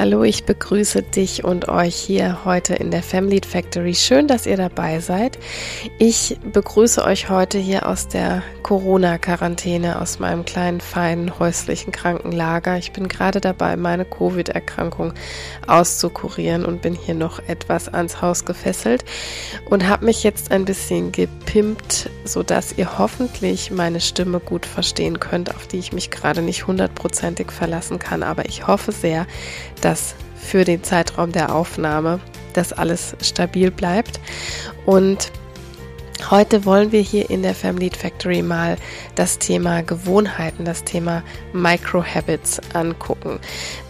Hallo, ich begrüße dich und euch hier heute in der Family Factory. Schön, dass ihr dabei seid. Ich begrüße euch heute hier aus der Corona-Quarantäne, aus meinem kleinen, feinen häuslichen Krankenlager. Ich bin gerade dabei, meine Covid-Erkrankung auszukurieren und bin hier noch etwas ans Haus gefesselt und habe mich jetzt ein bisschen gepimpt, sodass ihr hoffentlich meine Stimme gut verstehen könnt, auf die ich mich gerade nicht hundertprozentig verlassen kann. Aber ich hoffe sehr, dass für den Zeitraum der Aufnahme das alles stabil bleibt. Und Heute wollen wir hier in der Family Factory mal das Thema Gewohnheiten, das Thema Microhabits angucken.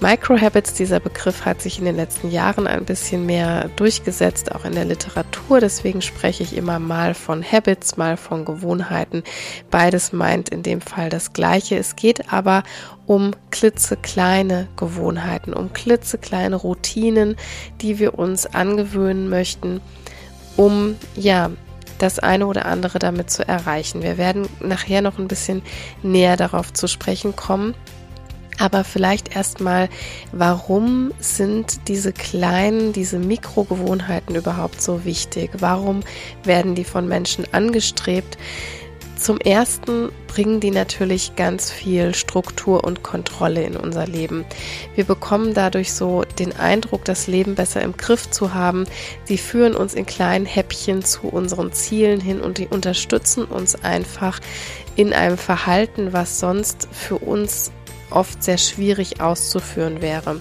Microhabits, dieser Begriff hat sich in den letzten Jahren ein bisschen mehr durchgesetzt, auch in der Literatur. Deswegen spreche ich immer mal von Habits, mal von Gewohnheiten. Beides meint in dem Fall das Gleiche. Es geht aber um klitzekleine Gewohnheiten, um klitzekleine Routinen, die wir uns angewöhnen möchten, um ja das eine oder andere damit zu erreichen. Wir werden nachher noch ein bisschen näher darauf zu sprechen kommen. Aber vielleicht erstmal, warum sind diese kleinen, diese Mikrogewohnheiten überhaupt so wichtig? Warum werden die von Menschen angestrebt? Zum ersten bringen die natürlich ganz viel Struktur und Kontrolle in unser Leben. Wir bekommen dadurch so den Eindruck, das Leben besser im Griff zu haben. Sie führen uns in kleinen Häppchen zu unseren Zielen hin und die unterstützen uns einfach in einem Verhalten, was sonst für uns oft sehr schwierig auszuführen wäre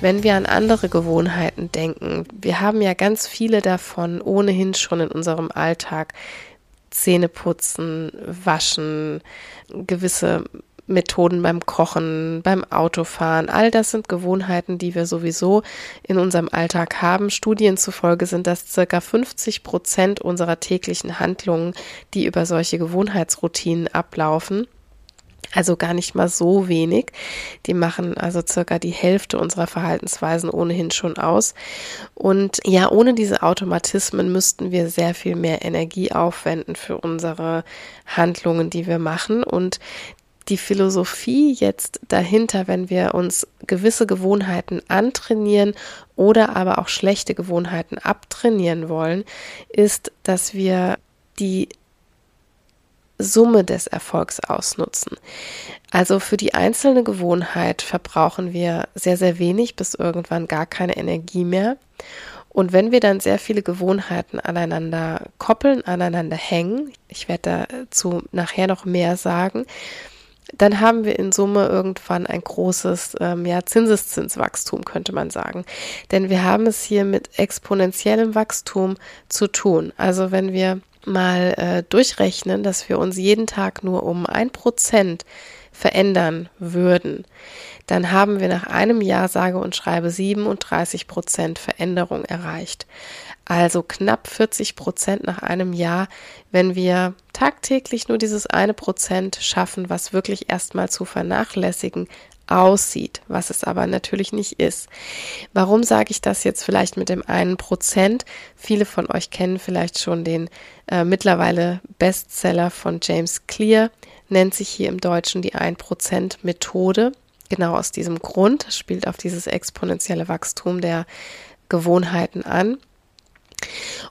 wenn wir an andere Gewohnheiten denken, wir haben ja ganz viele davon ohnehin schon in unserem Alltag. Zähne putzen, waschen, gewisse Methoden beim Kochen, beim Autofahren. All das sind Gewohnheiten, die wir sowieso in unserem Alltag haben. Studien zufolge sind das circa 50 Prozent unserer täglichen Handlungen, die über solche Gewohnheitsroutinen ablaufen. Also gar nicht mal so wenig. Die machen also circa die Hälfte unserer Verhaltensweisen ohnehin schon aus. Und ja, ohne diese Automatismen müssten wir sehr viel mehr Energie aufwenden für unsere Handlungen, die wir machen. Und die Philosophie jetzt dahinter, wenn wir uns gewisse Gewohnheiten antrainieren oder aber auch schlechte Gewohnheiten abtrainieren wollen, ist, dass wir die Summe des Erfolgs ausnutzen. Also für die einzelne Gewohnheit verbrauchen wir sehr, sehr wenig bis irgendwann gar keine Energie mehr. Und wenn wir dann sehr viele Gewohnheiten aneinander koppeln, aneinander hängen, ich werde dazu nachher noch mehr sagen, dann haben wir in Summe irgendwann ein großes ähm, ja, Zinseszinswachstum, könnte man sagen. Denn wir haben es hier mit exponentiellem Wachstum zu tun. Also wenn wir mal äh, durchrechnen, dass wir uns jeden Tag nur um ein Prozent verändern würden, dann haben wir nach einem Jahr sage und schreibe 37 Prozent Veränderung erreicht. Also knapp 40 Prozent nach einem Jahr, wenn wir tagtäglich nur dieses eine Prozent schaffen, was wirklich erstmal zu vernachlässigen aussieht, was es aber natürlich nicht ist. Warum sage ich das jetzt vielleicht mit dem einen Prozent? Viele von euch kennen vielleicht schon den äh, mittlerweile Bestseller von James Clear, nennt sich hier im Deutschen die 1% Methode. Genau aus diesem Grund spielt auf dieses exponentielle Wachstum der Gewohnheiten an.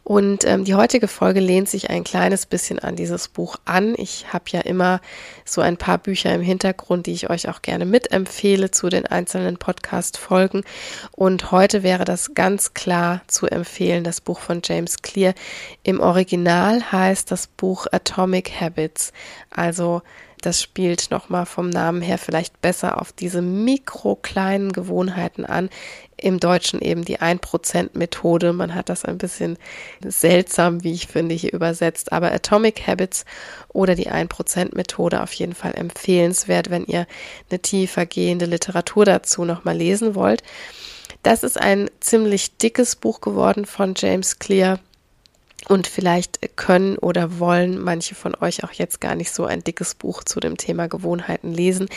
Und ähm, die heutige Folge lehnt sich ein kleines bisschen an dieses Buch an. Ich habe ja immer so ein paar Bücher im Hintergrund, die ich euch auch gerne mitempfehle zu den einzelnen Podcast-Folgen. Und heute wäre das ganz klar zu empfehlen, das Buch von James Clear. Im Original heißt das Buch Atomic Habits, also das spielt nochmal vom Namen her vielleicht besser auf diese mikrokleinen Gewohnheiten an. Im Deutschen eben die 1%-Methode. Man hat das ein bisschen seltsam, wie ich finde, hier übersetzt. Aber Atomic Habits oder die 1%-Methode auf jeden Fall empfehlenswert, wenn ihr eine tiefer gehende Literatur dazu nochmal lesen wollt. Das ist ein ziemlich dickes Buch geworden von James Clear. Und vielleicht können oder wollen manche von euch auch jetzt gar nicht so ein dickes Buch zu dem Thema Gewohnheiten lesen.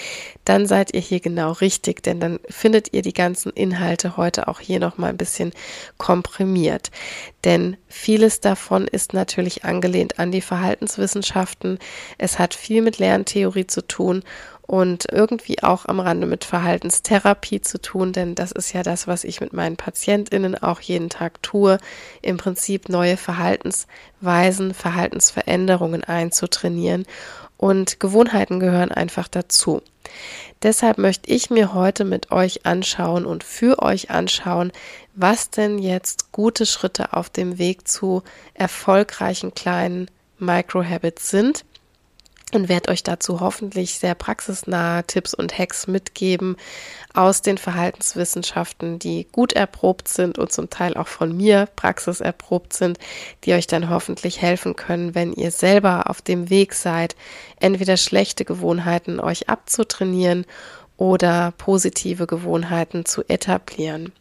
Dann seid ihr hier genau richtig, denn dann findet ihr die ganzen Inhalte heute auch hier nochmal ein bisschen komprimiert. Denn vieles davon ist natürlich angelehnt an die Verhaltenswissenschaften. Es hat viel mit Lerntheorie zu tun und irgendwie auch am Rande mit Verhaltenstherapie zu tun, denn das ist ja das, was ich mit meinen Patientinnen auch jeden Tag tue, im Prinzip neue Verhaltensweisen, Verhaltensveränderungen einzutrainieren und Gewohnheiten gehören einfach dazu. Deshalb möchte ich mir heute mit euch anschauen und für euch anschauen, was denn jetzt gute Schritte auf dem Weg zu erfolgreichen kleinen Microhabits sind und werde euch dazu hoffentlich sehr praxisnahe Tipps und Hacks mitgeben aus den Verhaltenswissenschaften, die gut erprobt sind und zum Teil auch von mir praxiserprobt sind, die euch dann hoffentlich helfen können, wenn ihr selber auf dem Weg seid, entweder schlechte Gewohnheiten euch abzutrainieren oder positive Gewohnheiten zu etablieren.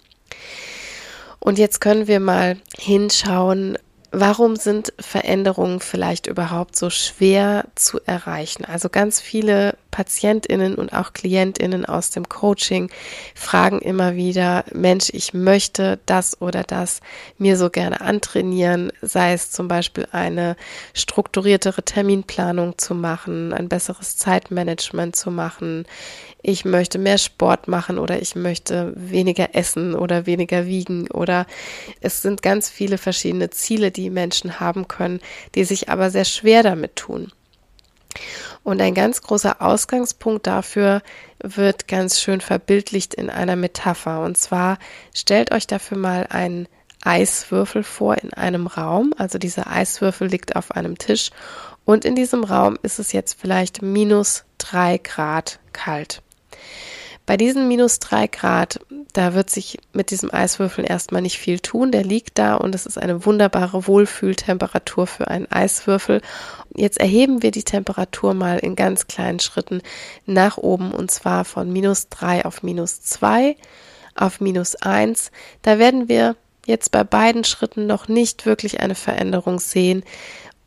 Und jetzt können wir mal hinschauen, Warum sind Veränderungen vielleicht überhaupt so schwer zu erreichen? Also ganz viele Patientinnen und auch Klientinnen aus dem Coaching fragen immer wieder, Mensch, ich möchte das oder das mir so gerne antrainieren, sei es zum Beispiel eine strukturiertere Terminplanung zu machen, ein besseres Zeitmanagement zu machen, ich möchte mehr Sport machen oder ich möchte weniger essen oder weniger wiegen oder es sind ganz viele verschiedene Ziele, die Menschen haben können, die sich aber sehr schwer damit tun. Und ein ganz großer Ausgangspunkt dafür wird ganz schön verbildlicht in einer Metapher. Und zwar stellt euch dafür mal einen Eiswürfel vor in einem Raum. Also dieser Eiswürfel liegt auf einem Tisch und in diesem Raum ist es jetzt vielleicht minus drei Grad kalt. Bei diesen minus drei Grad, da wird sich mit diesem Eiswürfel erstmal nicht viel tun. Der liegt da und es ist eine wunderbare Wohlfühltemperatur für einen Eiswürfel. Jetzt erheben wir die Temperatur mal in ganz kleinen Schritten nach oben und zwar von minus drei auf minus zwei auf minus eins. Da werden wir jetzt bei beiden Schritten noch nicht wirklich eine Veränderung sehen.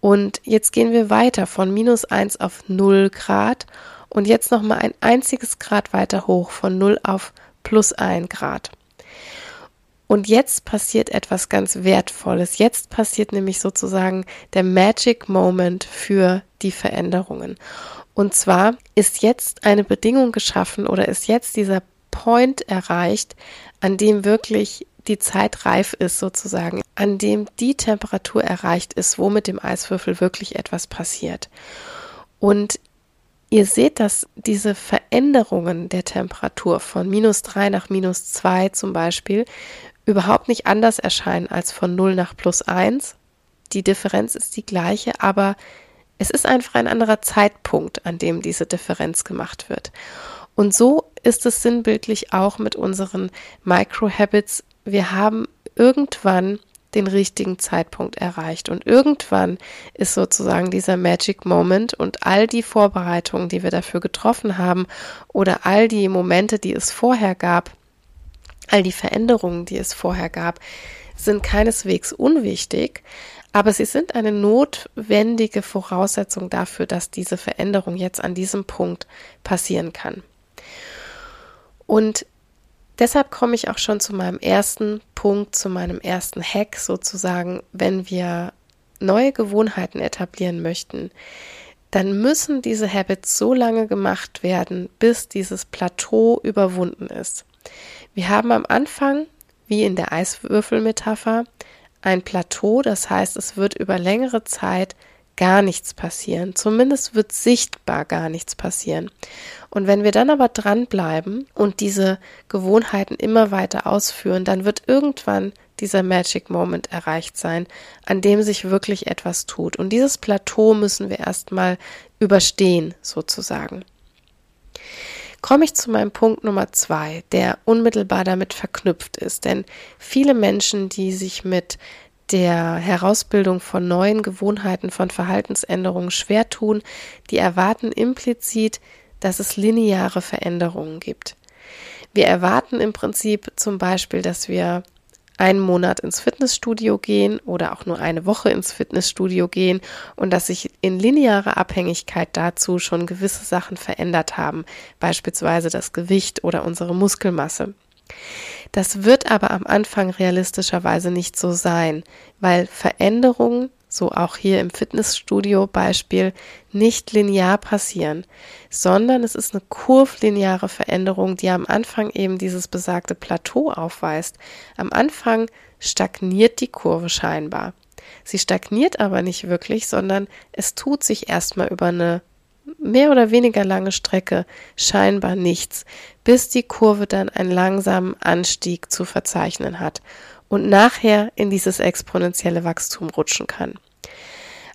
Und jetzt gehen wir weiter von minus eins auf null Grad und jetzt nochmal ein einziges Grad weiter hoch von 0 auf plus 1 Grad. Und jetzt passiert etwas ganz Wertvolles. Jetzt passiert nämlich sozusagen der Magic Moment für die Veränderungen. Und zwar ist jetzt eine Bedingung geschaffen oder ist jetzt dieser Point erreicht, an dem wirklich die Zeit reif ist sozusagen, an dem die Temperatur erreicht ist, wo mit dem Eiswürfel wirklich etwas passiert. Und Ihr seht, dass diese Veränderungen der Temperatur von minus 3 nach minus 2 zum Beispiel überhaupt nicht anders erscheinen als von 0 nach plus 1. Die Differenz ist die gleiche, aber es ist einfach ein anderer Zeitpunkt, an dem diese Differenz gemacht wird. Und so ist es sinnbildlich auch mit unseren Microhabits. Wir haben irgendwann den richtigen Zeitpunkt erreicht. Und irgendwann ist sozusagen dieser Magic Moment und all die Vorbereitungen, die wir dafür getroffen haben oder all die Momente, die es vorher gab, all die Veränderungen, die es vorher gab, sind keineswegs unwichtig, aber sie sind eine notwendige Voraussetzung dafür, dass diese Veränderung jetzt an diesem Punkt passieren kann. Und Deshalb komme ich auch schon zu meinem ersten Punkt, zu meinem ersten Hack sozusagen, wenn wir neue Gewohnheiten etablieren möchten, dann müssen diese Habits so lange gemacht werden, bis dieses Plateau überwunden ist. Wir haben am Anfang, wie in der Eiswürfelmetapher, ein Plateau, das heißt, es wird über längere Zeit gar nichts passieren. Zumindest wird sichtbar gar nichts passieren. Und wenn wir dann aber dranbleiben und diese Gewohnheiten immer weiter ausführen, dann wird irgendwann dieser Magic Moment erreicht sein, an dem sich wirklich etwas tut. Und dieses Plateau müssen wir erstmal überstehen, sozusagen. Komme ich zu meinem Punkt Nummer zwei, der unmittelbar damit verknüpft ist. Denn viele Menschen, die sich mit der Herausbildung von neuen Gewohnheiten, von Verhaltensänderungen schwer tun, die erwarten implizit, dass es lineare Veränderungen gibt. Wir erwarten im Prinzip zum Beispiel, dass wir einen Monat ins Fitnessstudio gehen oder auch nur eine Woche ins Fitnessstudio gehen und dass sich in linearer Abhängigkeit dazu schon gewisse Sachen verändert haben, beispielsweise das Gewicht oder unsere Muskelmasse. Das wird aber am Anfang realistischerweise nicht so sein, weil Veränderungen so auch hier im Fitnessstudio Beispiel, nicht linear passieren, sondern es ist eine kurvlineare Veränderung, die am Anfang eben dieses besagte Plateau aufweist. Am Anfang stagniert die Kurve scheinbar. Sie stagniert aber nicht wirklich, sondern es tut sich erstmal über eine mehr oder weniger lange Strecke scheinbar nichts, bis die Kurve dann einen langsamen Anstieg zu verzeichnen hat und nachher in dieses exponentielle Wachstum rutschen kann.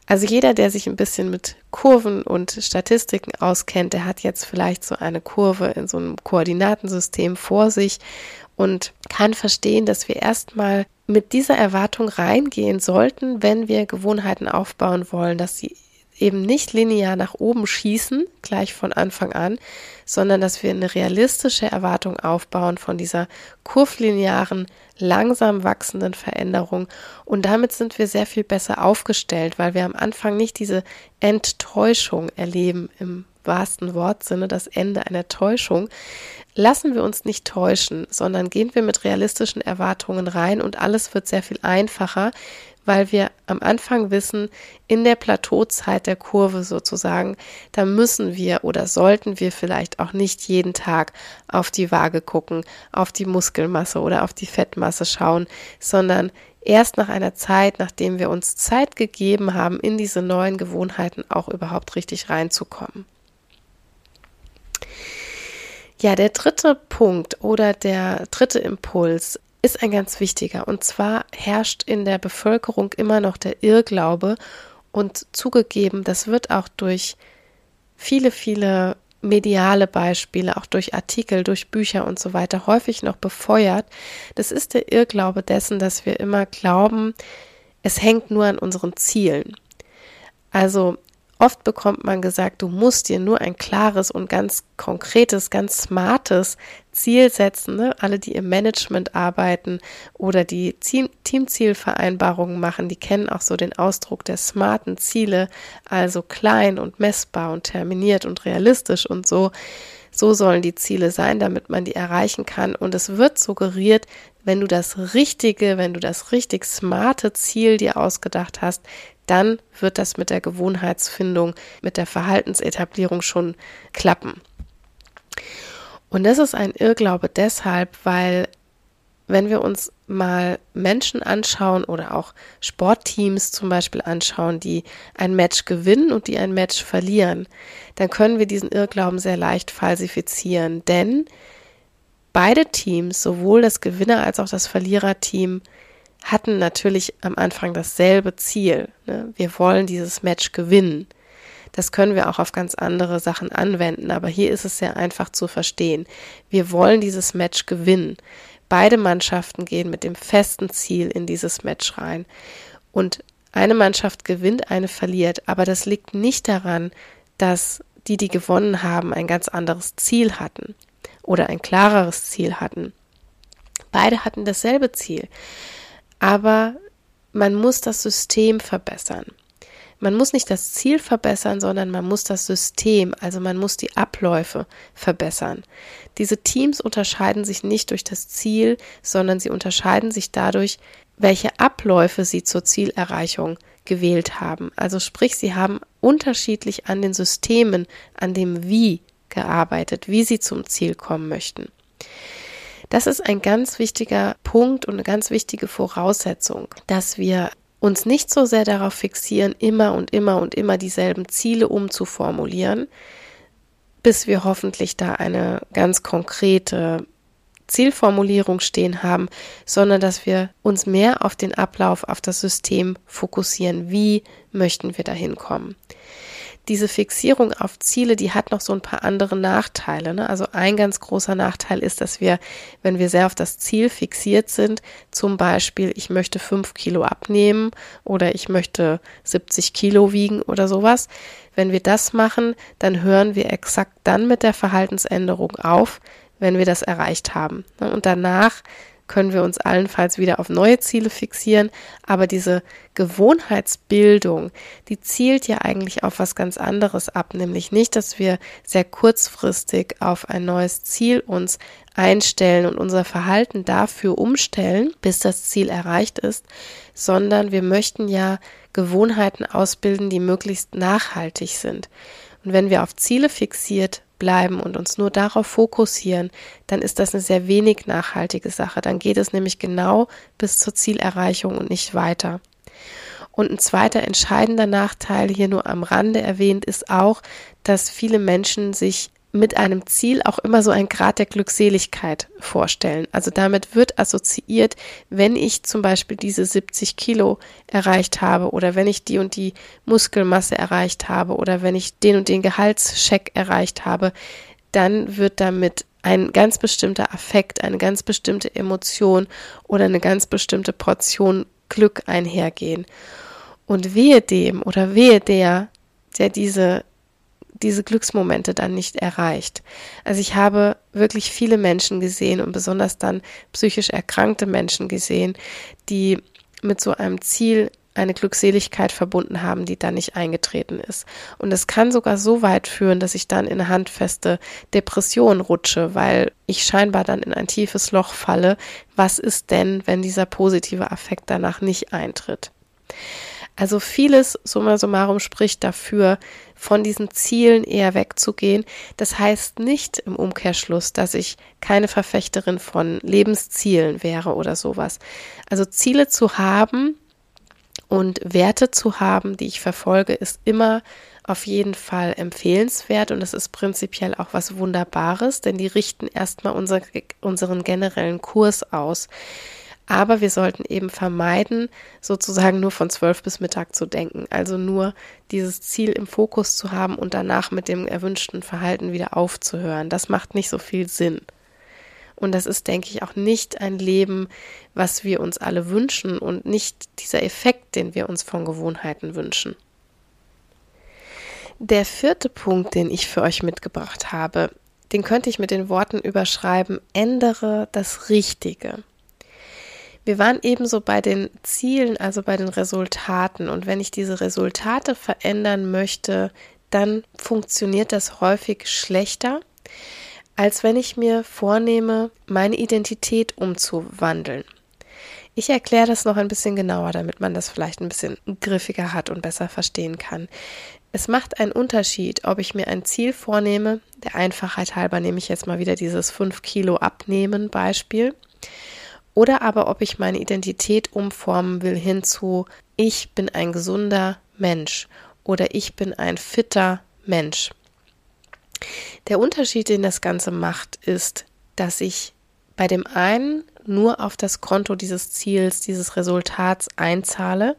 Also jeder, der sich ein bisschen mit Kurven und Statistiken auskennt, der hat jetzt vielleicht so eine Kurve in so einem Koordinatensystem vor sich und kann verstehen, dass wir erstmal mit dieser Erwartung reingehen sollten, wenn wir Gewohnheiten aufbauen wollen, dass sie eben nicht linear nach oben schießen, gleich von Anfang an, sondern dass wir eine realistische Erwartung aufbauen von dieser kurvlinearen, langsam wachsenden Veränderung. Und damit sind wir sehr viel besser aufgestellt, weil wir am Anfang nicht diese Enttäuschung erleben im wahrsten Wortsinne, das Ende einer Täuschung. Lassen wir uns nicht täuschen, sondern gehen wir mit realistischen Erwartungen rein und alles wird sehr viel einfacher, weil wir am Anfang wissen, in der Plateauzeit der Kurve sozusagen, da müssen wir oder sollten wir vielleicht auch nicht jeden Tag auf die Waage gucken, auf die Muskelmasse oder auf die Fettmasse schauen, sondern erst nach einer Zeit, nachdem wir uns Zeit gegeben haben, in diese neuen Gewohnheiten auch überhaupt richtig reinzukommen. Ja, der dritte Punkt oder der dritte Impuls ist ein ganz wichtiger. Und zwar herrscht in der Bevölkerung immer noch der Irrglaube und zugegeben, das wird auch durch viele, viele mediale Beispiele, auch durch Artikel, durch Bücher und so weiter häufig noch befeuert. Das ist der Irrglaube dessen, dass wir immer glauben, es hängt nur an unseren Zielen. Also Oft bekommt man gesagt, du musst dir nur ein klares und ganz konkretes, ganz smartes Ziel setzen. Ne? Alle, die im Management arbeiten oder die Teamzielvereinbarungen machen, die kennen auch so den Ausdruck der smarten Ziele, also klein und messbar und terminiert und realistisch und so. So sollen die Ziele sein, damit man die erreichen kann. Und es wird suggeriert, wenn du das richtige, wenn du das richtig smarte Ziel dir ausgedacht hast, dann wird das mit der Gewohnheitsfindung, mit der Verhaltensetablierung schon klappen. Und das ist ein Irrglaube deshalb, weil wenn wir uns mal Menschen anschauen oder auch Sportteams zum Beispiel anschauen, die ein Match gewinnen und die ein Match verlieren, dann können wir diesen Irrglauben sehr leicht falsifizieren. Denn beide Teams, sowohl das Gewinner- als auch das Verliererteam, hatten natürlich am Anfang dasselbe Ziel. Ne? Wir wollen dieses Match gewinnen. Das können wir auch auf ganz andere Sachen anwenden, aber hier ist es sehr einfach zu verstehen. Wir wollen dieses Match gewinnen. Beide Mannschaften gehen mit dem festen Ziel in dieses Match rein. Und eine Mannschaft gewinnt, eine verliert, aber das liegt nicht daran, dass die, die gewonnen haben, ein ganz anderes Ziel hatten oder ein klareres Ziel hatten. Beide hatten dasselbe Ziel aber man muss das System verbessern. Man muss nicht das Ziel verbessern, sondern man muss das System, also man muss die Abläufe verbessern. Diese Teams unterscheiden sich nicht durch das Ziel, sondern sie unterscheiden sich dadurch, welche Abläufe sie zur Zielerreichung gewählt haben. Also sprich, sie haben unterschiedlich an den Systemen, an dem Wie gearbeitet, wie sie zum Ziel kommen möchten. Das ist ein ganz wichtiger Punkt und eine ganz wichtige Voraussetzung, dass wir uns nicht so sehr darauf fixieren, immer und immer und immer dieselben Ziele umzuformulieren, bis wir hoffentlich da eine ganz konkrete Zielformulierung stehen haben, sondern dass wir uns mehr auf den Ablauf, auf das System fokussieren. Wie möchten wir dahin kommen? Diese Fixierung auf Ziele, die hat noch so ein paar andere Nachteile. Ne? Also ein ganz großer Nachteil ist, dass wir, wenn wir sehr auf das Ziel fixiert sind, zum Beispiel, ich möchte fünf Kilo abnehmen oder ich möchte 70 Kilo wiegen oder sowas, wenn wir das machen, dann hören wir exakt dann mit der Verhaltensänderung auf, wenn wir das erreicht haben. Und danach können wir uns allenfalls wieder auf neue Ziele fixieren. Aber diese Gewohnheitsbildung, die zielt ja eigentlich auf was ganz anderes ab, nämlich nicht, dass wir sehr kurzfristig auf ein neues Ziel uns einstellen und unser Verhalten dafür umstellen, bis das Ziel erreicht ist, sondern wir möchten ja Gewohnheiten ausbilden, die möglichst nachhaltig sind. Und wenn wir auf Ziele fixiert bleiben und uns nur darauf fokussieren, dann ist das eine sehr wenig nachhaltige Sache. Dann geht es nämlich genau bis zur Zielerreichung und nicht weiter. Und ein zweiter entscheidender Nachteil hier nur am Rande erwähnt ist auch, dass viele Menschen sich mit einem Ziel auch immer so ein Grad der Glückseligkeit vorstellen. Also damit wird assoziiert, wenn ich zum Beispiel diese 70 Kilo erreicht habe oder wenn ich die und die Muskelmasse erreicht habe oder wenn ich den und den Gehaltscheck erreicht habe, dann wird damit ein ganz bestimmter Affekt, eine ganz bestimmte Emotion oder eine ganz bestimmte Portion Glück einhergehen. Und wehe dem oder wehe der, der diese diese Glücksmomente dann nicht erreicht. Also ich habe wirklich viele Menschen gesehen und besonders dann psychisch erkrankte Menschen gesehen, die mit so einem Ziel eine Glückseligkeit verbunden haben, die dann nicht eingetreten ist. Und es kann sogar so weit führen, dass ich dann in eine handfeste Depression rutsche, weil ich scheinbar dann in ein tiefes Loch falle. Was ist denn, wenn dieser positive Affekt danach nicht eintritt? Also vieles, summa summarum, spricht dafür, von diesen Zielen eher wegzugehen. Das heißt nicht im Umkehrschluss, dass ich keine Verfechterin von Lebenszielen wäre oder sowas. Also Ziele zu haben und Werte zu haben, die ich verfolge, ist immer auf jeden Fall empfehlenswert und es ist prinzipiell auch was Wunderbares, denn die richten erstmal unser, unseren generellen Kurs aus. Aber wir sollten eben vermeiden, sozusagen nur von zwölf bis Mittag zu denken. Also nur dieses Ziel im Fokus zu haben und danach mit dem erwünschten Verhalten wieder aufzuhören. Das macht nicht so viel Sinn. Und das ist, denke ich, auch nicht ein Leben, was wir uns alle wünschen und nicht dieser Effekt, den wir uns von Gewohnheiten wünschen. Der vierte Punkt, den ich für euch mitgebracht habe, den könnte ich mit den Worten überschreiben, ändere das Richtige. Wir waren ebenso bei den Zielen, also bei den Resultaten. Und wenn ich diese Resultate verändern möchte, dann funktioniert das häufig schlechter, als wenn ich mir vornehme, meine Identität umzuwandeln. Ich erkläre das noch ein bisschen genauer, damit man das vielleicht ein bisschen griffiger hat und besser verstehen kann. Es macht einen Unterschied, ob ich mir ein Ziel vornehme, der Einfachheit halber nehme ich jetzt mal wieder dieses 5 Kilo abnehmen Beispiel, oder aber ob ich meine Identität umformen will hinzu, ich bin ein gesunder Mensch oder ich bin ein fitter Mensch. Der Unterschied, den das Ganze macht, ist, dass ich bei dem einen nur auf das Konto dieses Ziels, dieses Resultats einzahle,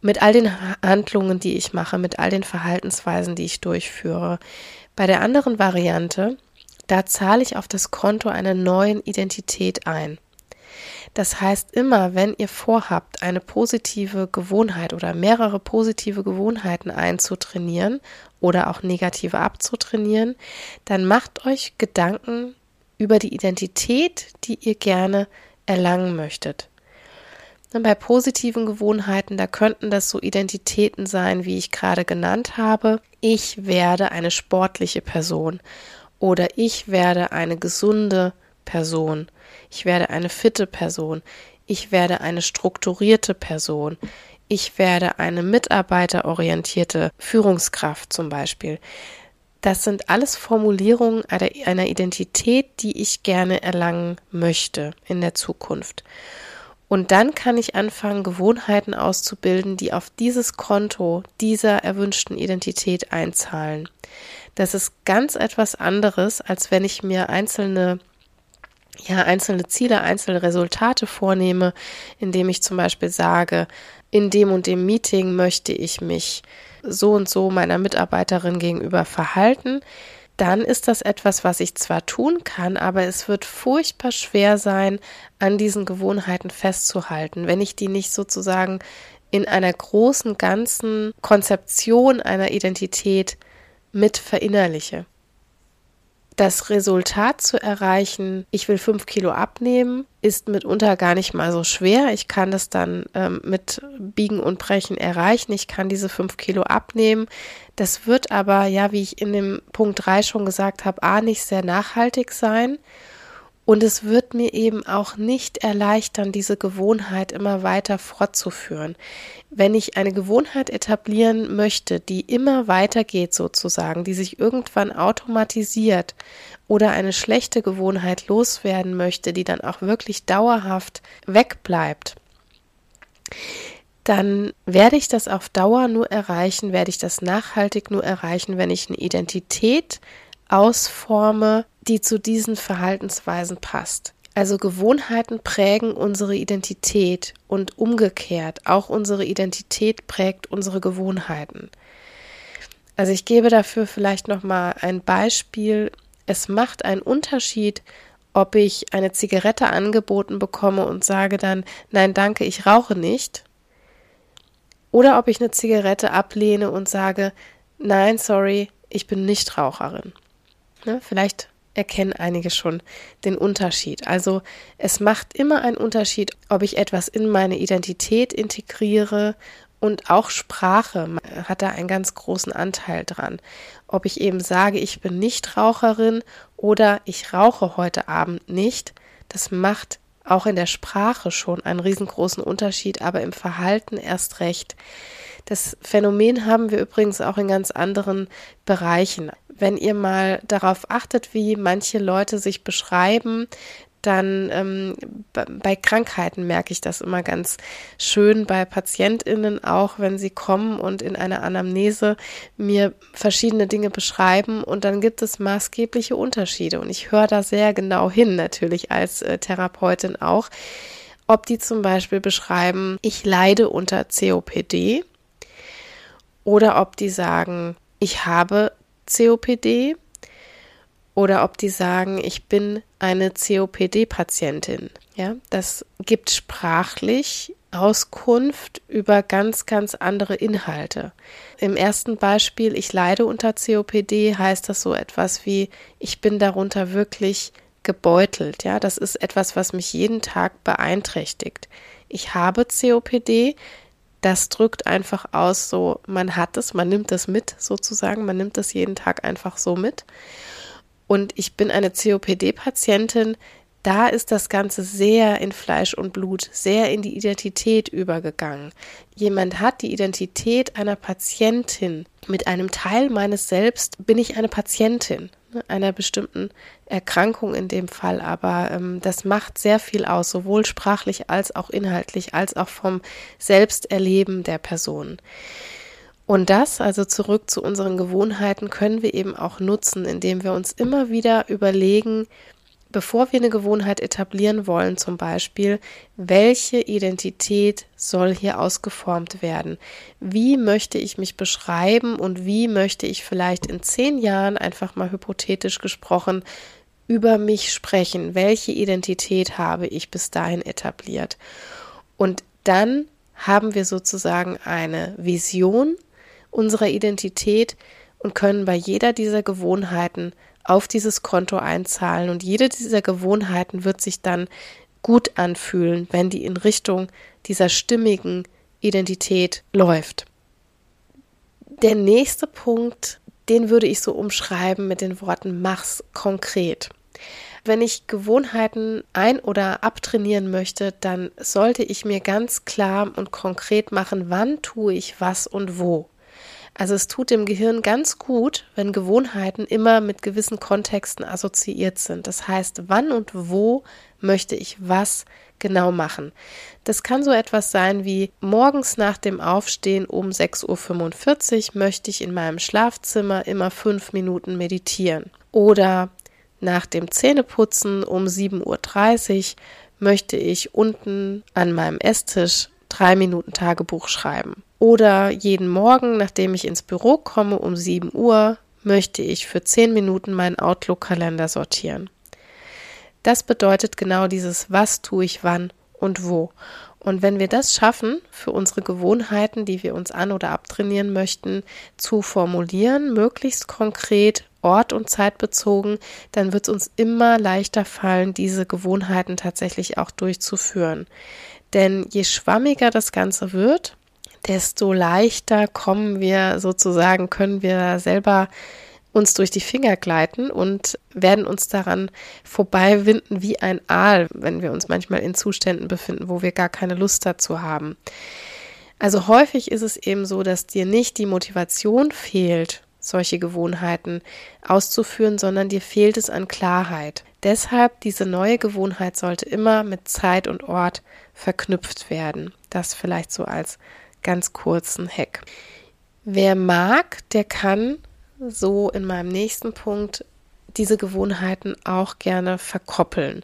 mit all den Handlungen, die ich mache, mit all den Verhaltensweisen, die ich durchführe. Bei der anderen Variante, da zahle ich auf das Konto einer neuen Identität ein. Das heißt immer, wenn ihr vorhabt, eine positive Gewohnheit oder mehrere positive Gewohnheiten einzutrainieren oder auch negative abzutrainieren, dann macht euch Gedanken über die Identität, die ihr gerne erlangen möchtet. Und bei positiven Gewohnheiten, da könnten das so Identitäten sein, wie ich gerade genannt habe. Ich werde eine sportliche Person oder ich werde eine gesunde Person ich werde eine fitte Person, ich werde eine strukturierte Person, ich werde eine mitarbeiterorientierte Führungskraft zum Beispiel. Das sind alles Formulierungen einer Identität, die ich gerne erlangen möchte in der Zukunft. Und dann kann ich anfangen, Gewohnheiten auszubilden, die auf dieses Konto dieser erwünschten Identität einzahlen. Das ist ganz etwas anderes, als wenn ich mir einzelne ja, einzelne Ziele, einzelne Resultate vornehme, indem ich zum Beispiel sage, in dem und dem Meeting möchte ich mich so und so meiner Mitarbeiterin gegenüber verhalten, dann ist das etwas, was ich zwar tun kann, aber es wird furchtbar schwer sein, an diesen Gewohnheiten festzuhalten, wenn ich die nicht sozusagen in einer großen ganzen Konzeption einer Identität mit verinnerliche. Das Resultat zu erreichen, ich will fünf Kilo abnehmen, ist mitunter gar nicht mal so schwer. Ich kann das dann ähm, mit Biegen und Brechen erreichen. Ich kann diese fünf Kilo abnehmen. Das wird aber, ja, wie ich in dem Punkt drei schon gesagt habe, A, nicht sehr nachhaltig sein. Und es wird mir eben auch nicht erleichtern, diese Gewohnheit immer weiter fortzuführen. Wenn ich eine Gewohnheit etablieren möchte, die immer weitergeht sozusagen, die sich irgendwann automatisiert oder eine schlechte Gewohnheit loswerden möchte, die dann auch wirklich dauerhaft wegbleibt, dann werde ich das auf Dauer nur erreichen, werde ich das nachhaltig nur erreichen, wenn ich eine Identität ausforme, die zu diesen Verhaltensweisen passt. Also Gewohnheiten prägen unsere Identität und umgekehrt, auch unsere Identität prägt unsere Gewohnheiten. Also ich gebe dafür vielleicht noch mal ein Beispiel. Es macht einen Unterschied, ob ich eine Zigarette angeboten bekomme und sage dann, nein, danke, ich rauche nicht. Oder ob ich eine Zigarette ablehne und sage, nein, sorry, ich bin nicht Raucherin. Ne? Vielleicht erkennen einige schon den Unterschied. Also es macht immer einen Unterschied, ob ich etwas in meine Identität integriere und auch Sprache hat da einen ganz großen Anteil dran. Ob ich eben sage, ich bin nicht Raucherin oder ich rauche heute Abend nicht, das macht auch in der Sprache schon einen riesengroßen Unterschied, aber im Verhalten erst recht. Das Phänomen haben wir übrigens auch in ganz anderen Bereichen. Wenn ihr mal darauf achtet, wie manche Leute sich beschreiben, dann ähm, bei Krankheiten merke ich das immer ganz schön, bei PatientInnen auch, wenn sie kommen und in einer Anamnese mir verschiedene Dinge beschreiben und dann gibt es maßgebliche Unterschiede. Und ich höre da sehr genau hin, natürlich als äh, Therapeutin auch, ob die zum Beispiel beschreiben, ich leide unter COPD oder ob die sagen, ich habe COPD oder ob die sagen, ich bin eine COPD-Patientin. Ja, das gibt sprachlich Auskunft über ganz, ganz andere Inhalte. Im ersten Beispiel, ich leide unter COPD, heißt das so etwas wie, ich bin darunter wirklich gebeutelt. Ja, das ist etwas, was mich jeden Tag beeinträchtigt. Ich habe COPD, das drückt einfach aus, so man hat es, man nimmt es mit sozusagen, man nimmt es jeden Tag einfach so mit. Und ich bin eine COPD-Patientin, da ist das Ganze sehr in Fleisch und Blut, sehr in die Identität übergegangen. Jemand hat die Identität einer Patientin. Mit einem Teil meines Selbst bin ich eine Patientin einer bestimmten Erkrankung in dem Fall, aber ähm, das macht sehr viel aus, sowohl sprachlich als auch inhaltlich, als auch vom Selbsterleben der Person. Und das, also zurück zu unseren Gewohnheiten, können wir eben auch nutzen, indem wir uns immer wieder überlegen, bevor wir eine Gewohnheit etablieren wollen, zum Beispiel, welche Identität soll hier ausgeformt werden? Wie möchte ich mich beschreiben und wie möchte ich vielleicht in zehn Jahren, einfach mal hypothetisch gesprochen, über mich sprechen? Welche Identität habe ich bis dahin etabliert? Und dann haben wir sozusagen eine Vision unserer Identität und können bei jeder dieser Gewohnheiten auf dieses Konto einzahlen und jede dieser Gewohnheiten wird sich dann gut anfühlen, wenn die in Richtung dieser stimmigen Identität läuft. Der nächste Punkt, den würde ich so umschreiben mit den Worten mach's konkret. Wenn ich Gewohnheiten ein- oder abtrainieren möchte, dann sollte ich mir ganz klar und konkret machen, wann tue ich was und wo. Also es tut dem Gehirn ganz gut, wenn Gewohnheiten immer mit gewissen Kontexten assoziiert sind. Das heißt, wann und wo möchte ich was genau machen. Das kann so etwas sein wie morgens nach dem Aufstehen um 6.45 Uhr möchte ich in meinem Schlafzimmer immer fünf Minuten meditieren. Oder nach dem Zähneputzen um 7.30 Uhr möchte ich unten an meinem Esstisch drei Minuten Tagebuch schreiben. Oder jeden Morgen, nachdem ich ins Büro komme um 7 Uhr, möchte ich für 10 Minuten meinen Outlook-Kalender sortieren. Das bedeutet genau dieses, was tue ich wann und wo. Und wenn wir das schaffen, für unsere Gewohnheiten, die wir uns an oder abtrainieren möchten, zu formulieren, möglichst konkret ort- und zeitbezogen, dann wird es uns immer leichter fallen, diese Gewohnheiten tatsächlich auch durchzuführen. Denn je schwammiger das Ganze wird, desto leichter kommen wir sozusagen, können wir selber uns durch die Finger gleiten und werden uns daran vorbeiwinden wie ein Aal, wenn wir uns manchmal in Zuständen befinden, wo wir gar keine Lust dazu haben. Also häufig ist es eben so, dass dir nicht die Motivation fehlt, solche Gewohnheiten auszuführen, sondern dir fehlt es an Klarheit. Deshalb diese neue Gewohnheit sollte immer mit Zeit und Ort verknüpft werden. Das vielleicht so als ganz kurzen Hack. Wer mag, der kann so in meinem nächsten Punkt diese Gewohnheiten auch gerne verkoppeln.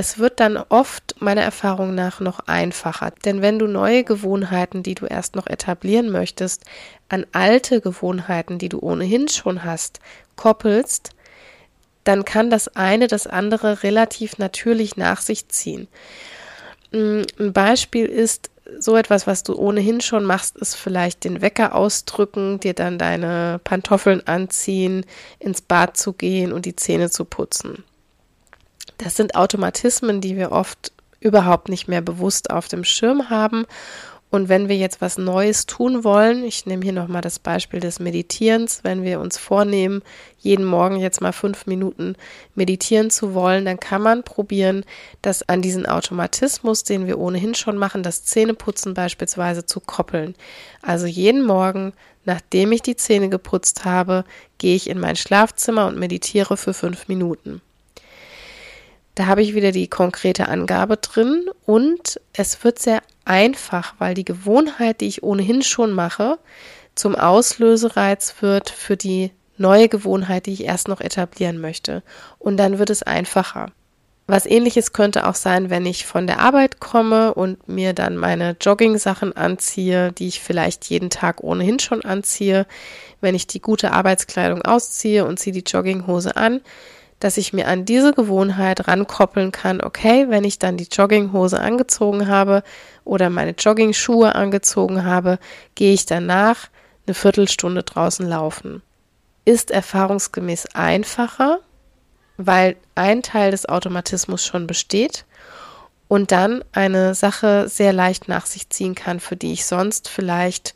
Es wird dann oft meiner Erfahrung nach noch einfacher, denn wenn du neue Gewohnheiten, die du erst noch etablieren möchtest, an alte Gewohnheiten, die du ohnehin schon hast, koppelst, dann kann das eine das andere relativ natürlich nach sich ziehen. Mm, ein Beispiel ist, so etwas, was du ohnehin schon machst, ist vielleicht den Wecker ausdrücken, dir dann deine Pantoffeln anziehen, ins Bad zu gehen und die Zähne zu putzen. Das sind Automatismen, die wir oft überhaupt nicht mehr bewusst auf dem Schirm haben und wenn wir jetzt was Neues tun wollen, ich nehme hier nochmal das Beispiel des Meditierens, wenn wir uns vornehmen, jeden Morgen jetzt mal fünf Minuten meditieren zu wollen, dann kann man probieren, das an diesen Automatismus, den wir ohnehin schon machen, das Zähneputzen beispielsweise zu koppeln. Also jeden Morgen, nachdem ich die Zähne geputzt habe, gehe ich in mein Schlafzimmer und meditiere für fünf Minuten. Da habe ich wieder die konkrete Angabe drin und es wird sehr einfach, weil die Gewohnheit, die ich ohnehin schon mache, zum Auslösereiz wird für die neue Gewohnheit, die ich erst noch etablieren möchte. Und dann wird es einfacher. Was ähnliches könnte auch sein, wenn ich von der Arbeit komme und mir dann meine Jogging-Sachen anziehe, die ich vielleicht jeden Tag ohnehin schon anziehe. Wenn ich die gute Arbeitskleidung ausziehe und ziehe die Jogginghose an, dass ich mir an diese Gewohnheit rankoppeln kann, okay, wenn ich dann die Jogginghose angezogen habe oder meine Joggingschuhe angezogen habe, gehe ich danach eine Viertelstunde draußen laufen. Ist erfahrungsgemäß einfacher, weil ein Teil des Automatismus schon besteht und dann eine Sache sehr leicht nach sich ziehen kann, für die ich sonst vielleicht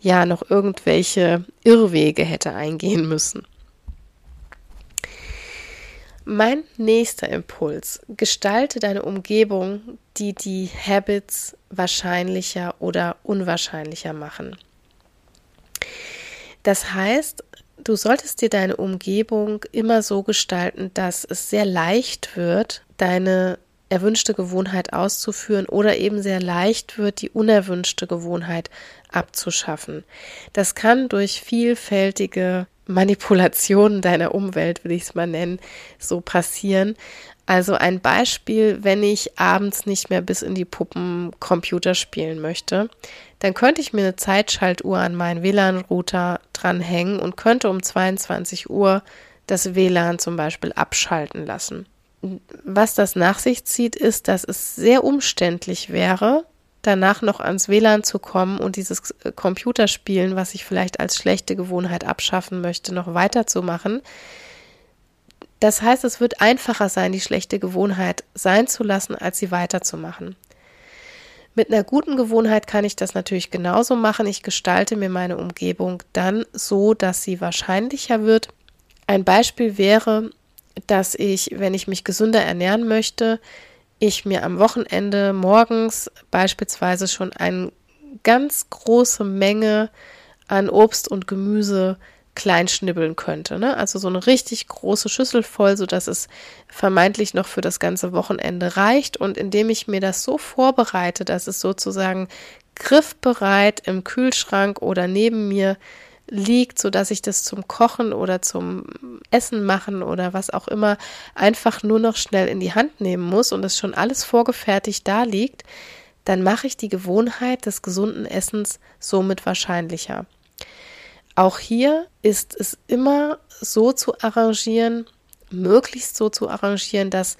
ja noch irgendwelche Irrwege hätte eingehen müssen. Mein nächster Impuls. Gestalte deine Umgebung, die die Habits wahrscheinlicher oder unwahrscheinlicher machen. Das heißt, du solltest dir deine Umgebung immer so gestalten, dass es sehr leicht wird, deine erwünschte Gewohnheit auszuführen oder eben sehr leicht wird, die unerwünschte Gewohnheit abzuschaffen. Das kann durch vielfältige Manipulationen deiner Umwelt, würde ich es mal nennen, so passieren. Also ein Beispiel, wenn ich abends nicht mehr bis in die Puppen Computer spielen möchte, dann könnte ich mir eine Zeitschaltuhr an meinen WLAN-Router dranhängen und könnte um 22 Uhr das WLAN zum Beispiel abschalten lassen. Was das nach sich zieht, ist, dass es sehr umständlich wäre, danach noch ans WLAN zu kommen und dieses äh, Computerspielen, was ich vielleicht als schlechte Gewohnheit abschaffen möchte, noch weiterzumachen. Das heißt, es wird einfacher sein, die schlechte Gewohnheit sein zu lassen, als sie weiterzumachen. Mit einer guten Gewohnheit kann ich das natürlich genauso machen. Ich gestalte mir meine Umgebung dann so, dass sie wahrscheinlicher wird. Ein Beispiel wäre, dass ich, wenn ich mich gesünder ernähren möchte, ich mir am Wochenende morgens beispielsweise schon eine ganz große Menge an Obst und Gemüse klein schnibbeln könnte. Ne? Also so eine richtig große Schüssel voll, sodass es vermeintlich noch für das ganze Wochenende reicht. Und indem ich mir das so vorbereite, dass es sozusagen griffbereit im Kühlschrank oder neben mir liegt, so dass ich das zum Kochen oder zum Essen machen oder was auch immer einfach nur noch schnell in die Hand nehmen muss und es schon alles vorgefertigt da liegt, dann mache ich die Gewohnheit des gesunden Essens somit wahrscheinlicher. Auch hier ist es immer so zu arrangieren, möglichst so zu arrangieren, dass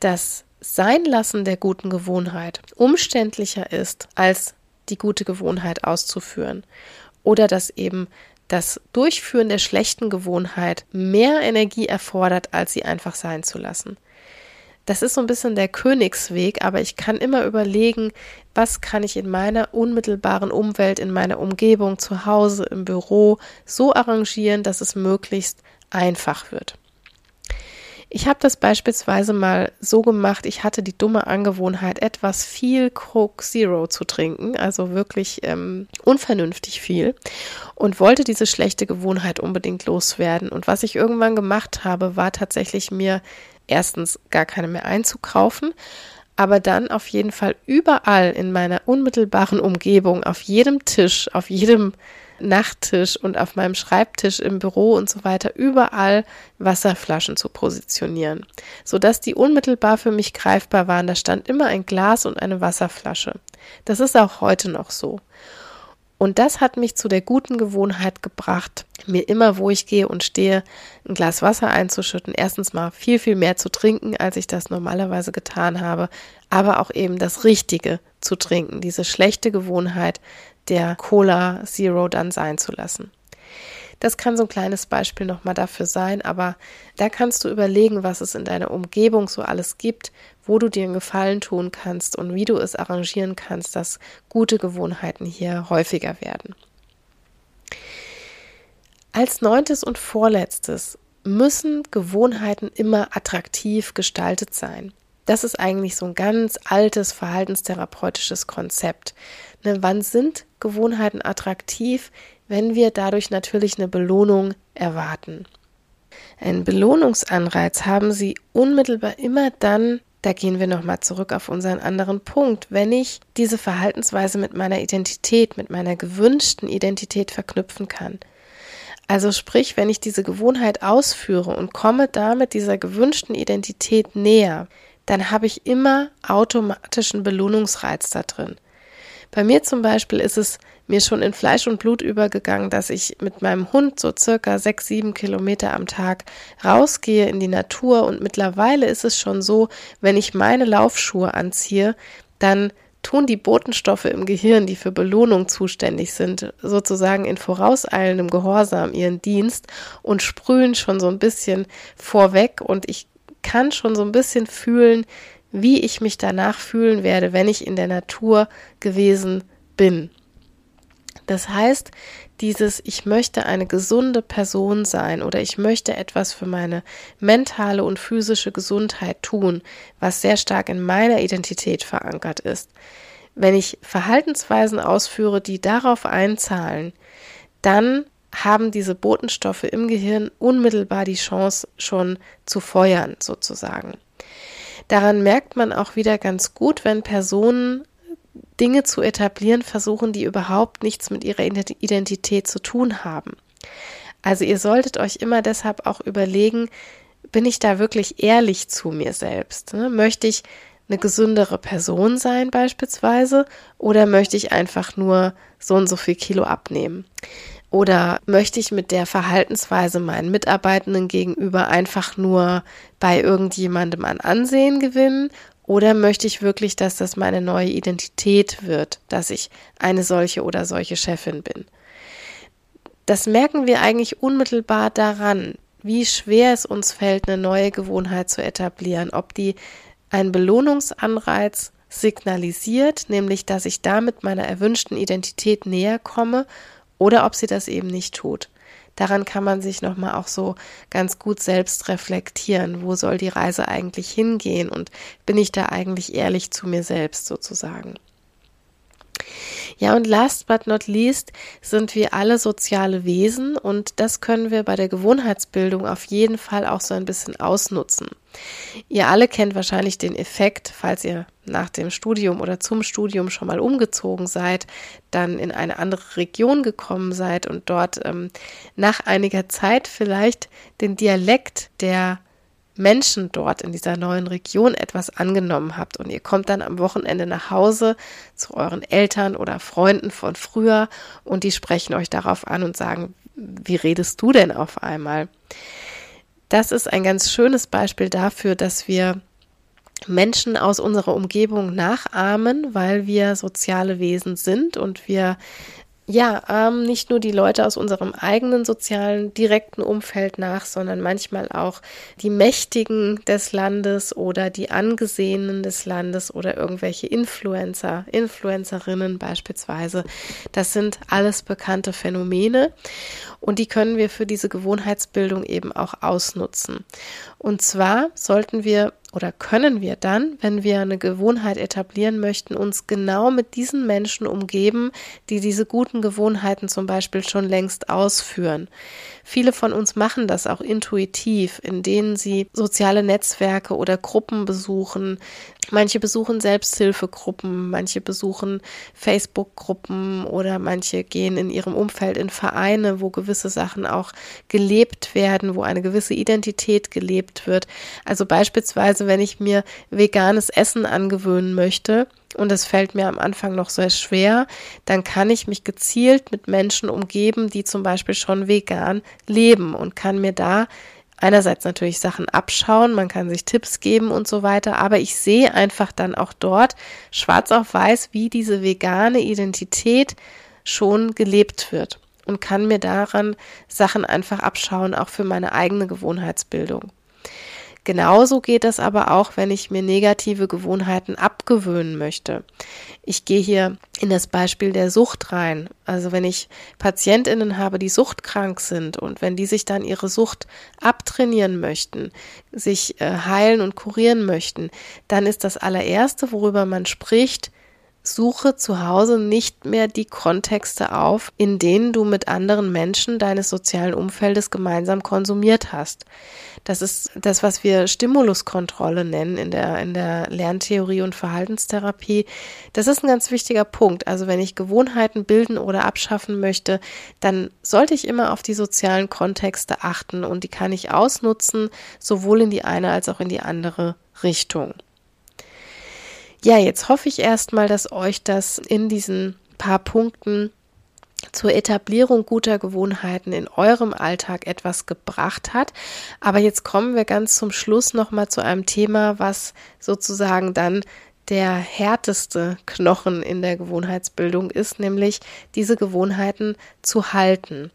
das Seinlassen der guten Gewohnheit umständlicher ist, als die gute Gewohnheit auszuführen oder dass eben das Durchführen der schlechten Gewohnheit mehr Energie erfordert, als sie einfach sein zu lassen. Das ist so ein bisschen der Königsweg, aber ich kann immer überlegen, was kann ich in meiner unmittelbaren Umwelt, in meiner Umgebung, zu Hause, im Büro so arrangieren, dass es möglichst einfach wird. Ich habe das beispielsweise mal so gemacht, ich hatte die dumme Angewohnheit, etwas viel Coke Zero zu trinken, also wirklich ähm, unvernünftig viel und wollte diese schlechte Gewohnheit unbedingt loswerden. Und was ich irgendwann gemacht habe, war tatsächlich mir erstens gar keine mehr einzukaufen, aber dann auf jeden Fall überall in meiner unmittelbaren Umgebung, auf jedem Tisch, auf jedem Nachttisch und auf meinem Schreibtisch im Büro und so weiter überall Wasserflaschen zu positionieren, sodass die unmittelbar für mich greifbar waren. Da stand immer ein Glas und eine Wasserflasche. Das ist auch heute noch so. Und das hat mich zu der guten Gewohnheit gebracht, mir immer, wo ich gehe und stehe, ein Glas Wasser einzuschütten. Erstens mal viel, viel mehr zu trinken, als ich das normalerweise getan habe, aber auch eben das Richtige zu trinken, diese schlechte Gewohnheit, der Cola Zero dann sein zu lassen. Das kann so ein kleines Beispiel nochmal dafür sein, aber da kannst du überlegen, was es in deiner Umgebung so alles gibt, wo du dir einen Gefallen tun kannst und wie du es arrangieren kannst, dass gute Gewohnheiten hier häufiger werden. Als neuntes und vorletztes müssen Gewohnheiten immer attraktiv gestaltet sein. Das ist eigentlich so ein ganz altes verhaltenstherapeutisches Konzept. Ne, wann sind Gewohnheiten attraktiv? Wenn wir dadurch natürlich eine Belohnung erwarten. Ein Belohnungsanreiz haben Sie unmittelbar immer dann, da gehen wir nochmal zurück auf unseren anderen Punkt, wenn ich diese Verhaltensweise mit meiner Identität, mit meiner gewünschten Identität verknüpfen kann. Also sprich, wenn ich diese Gewohnheit ausführe und komme damit dieser gewünschten Identität näher, dann habe ich immer automatischen Belohnungsreiz da drin. Bei mir zum Beispiel ist es mir schon in Fleisch und Blut übergegangen, dass ich mit meinem Hund so circa sechs, sieben Kilometer am Tag rausgehe in die Natur. Und mittlerweile ist es schon so, wenn ich meine Laufschuhe anziehe, dann tun die Botenstoffe im Gehirn, die für Belohnung zuständig sind, sozusagen in vorauseilendem Gehorsam ihren Dienst und sprühen schon so ein bisschen vorweg. Und ich kann schon so ein bisschen fühlen, wie ich mich danach fühlen werde, wenn ich in der Natur gewesen bin. Das heißt, dieses ich möchte eine gesunde Person sein oder ich möchte etwas für meine mentale und physische Gesundheit tun, was sehr stark in meiner Identität verankert ist. Wenn ich Verhaltensweisen ausführe, die darauf einzahlen, dann haben diese Botenstoffe im Gehirn unmittelbar die Chance schon zu feuern, sozusagen. Daran merkt man auch wieder ganz gut, wenn Personen Dinge zu etablieren versuchen, die überhaupt nichts mit ihrer Identität zu tun haben. Also ihr solltet euch immer deshalb auch überlegen, bin ich da wirklich ehrlich zu mir selbst? Ne? Möchte ich eine gesündere Person sein beispielsweise oder möchte ich einfach nur so und so viel Kilo abnehmen? Oder möchte ich mit der Verhaltensweise meinen Mitarbeitenden gegenüber einfach nur bei irgendjemandem an Ansehen gewinnen? Oder möchte ich wirklich, dass das meine neue Identität wird, dass ich eine solche oder solche Chefin bin? Das merken wir eigentlich unmittelbar daran, wie schwer es uns fällt, eine neue Gewohnheit zu etablieren, ob die einen Belohnungsanreiz signalisiert, nämlich dass ich damit meiner erwünschten Identität näher komme oder ob sie das eben nicht tut. Daran kann man sich nochmal auch so ganz gut selbst reflektieren. Wo soll die Reise eigentlich hingehen? Und bin ich da eigentlich ehrlich zu mir selbst sozusagen? Ja, und last but not least sind wir alle soziale Wesen und das können wir bei der Gewohnheitsbildung auf jeden Fall auch so ein bisschen ausnutzen. Ihr alle kennt wahrscheinlich den Effekt, falls ihr nach dem Studium oder zum Studium schon mal umgezogen seid, dann in eine andere Region gekommen seid und dort ähm, nach einiger Zeit vielleicht den Dialekt der Menschen dort in dieser neuen Region etwas angenommen habt und ihr kommt dann am Wochenende nach Hause zu euren Eltern oder Freunden von früher und die sprechen euch darauf an und sagen, wie redest du denn auf einmal? Das ist ein ganz schönes Beispiel dafür, dass wir Menschen aus unserer Umgebung nachahmen, weil wir soziale Wesen sind und wir ja, ähm, nicht nur die Leute aus unserem eigenen sozialen, direkten Umfeld nach, sondern manchmal auch die Mächtigen des Landes oder die Angesehenen des Landes oder irgendwelche Influencer, Influencerinnen beispielsweise. Das sind alles bekannte Phänomene und die können wir für diese Gewohnheitsbildung eben auch ausnutzen. Und zwar sollten wir oder können wir dann, wenn wir eine Gewohnheit etablieren möchten, uns genau mit diesen Menschen umgeben, die diese guten Gewohnheiten zum Beispiel schon längst ausführen. Viele von uns machen das auch intuitiv, in denen sie soziale Netzwerke oder Gruppen besuchen. Manche besuchen Selbsthilfegruppen, manche besuchen Facebook-Gruppen oder manche gehen in ihrem Umfeld in Vereine, wo gewisse Sachen auch gelebt werden, wo eine gewisse Identität gelebt wird. Also beispielsweise, wenn ich mir veganes Essen angewöhnen möchte, und es fällt mir am Anfang noch sehr schwer, dann kann ich mich gezielt mit Menschen umgeben, die zum Beispiel schon vegan leben und kann mir da einerseits natürlich Sachen abschauen, man kann sich Tipps geben und so weiter, aber ich sehe einfach dann auch dort schwarz auf weiß, wie diese vegane Identität schon gelebt wird und kann mir daran Sachen einfach abschauen, auch für meine eigene Gewohnheitsbildung. Genauso geht es aber auch, wenn ich mir negative Gewohnheiten abgewöhnen möchte. Ich gehe hier in das Beispiel der Sucht rein. Also wenn ich Patientinnen habe, die suchtkrank sind und wenn die sich dann ihre Sucht abtrainieren möchten, sich äh, heilen und kurieren möchten, dann ist das allererste, worüber man spricht, Suche zu Hause nicht mehr die Kontexte auf, in denen du mit anderen Menschen deines sozialen Umfeldes gemeinsam konsumiert hast. Das ist das, was wir Stimuluskontrolle nennen in der, in der Lerntheorie und Verhaltenstherapie. Das ist ein ganz wichtiger Punkt. Also wenn ich Gewohnheiten bilden oder abschaffen möchte, dann sollte ich immer auf die sozialen Kontexte achten und die kann ich ausnutzen, sowohl in die eine als auch in die andere Richtung. Ja, jetzt hoffe ich erstmal, dass euch das in diesen paar Punkten zur Etablierung guter Gewohnheiten in eurem Alltag etwas gebracht hat. Aber jetzt kommen wir ganz zum Schluss nochmal zu einem Thema, was sozusagen dann der härteste Knochen in der Gewohnheitsbildung ist, nämlich diese Gewohnheiten zu halten.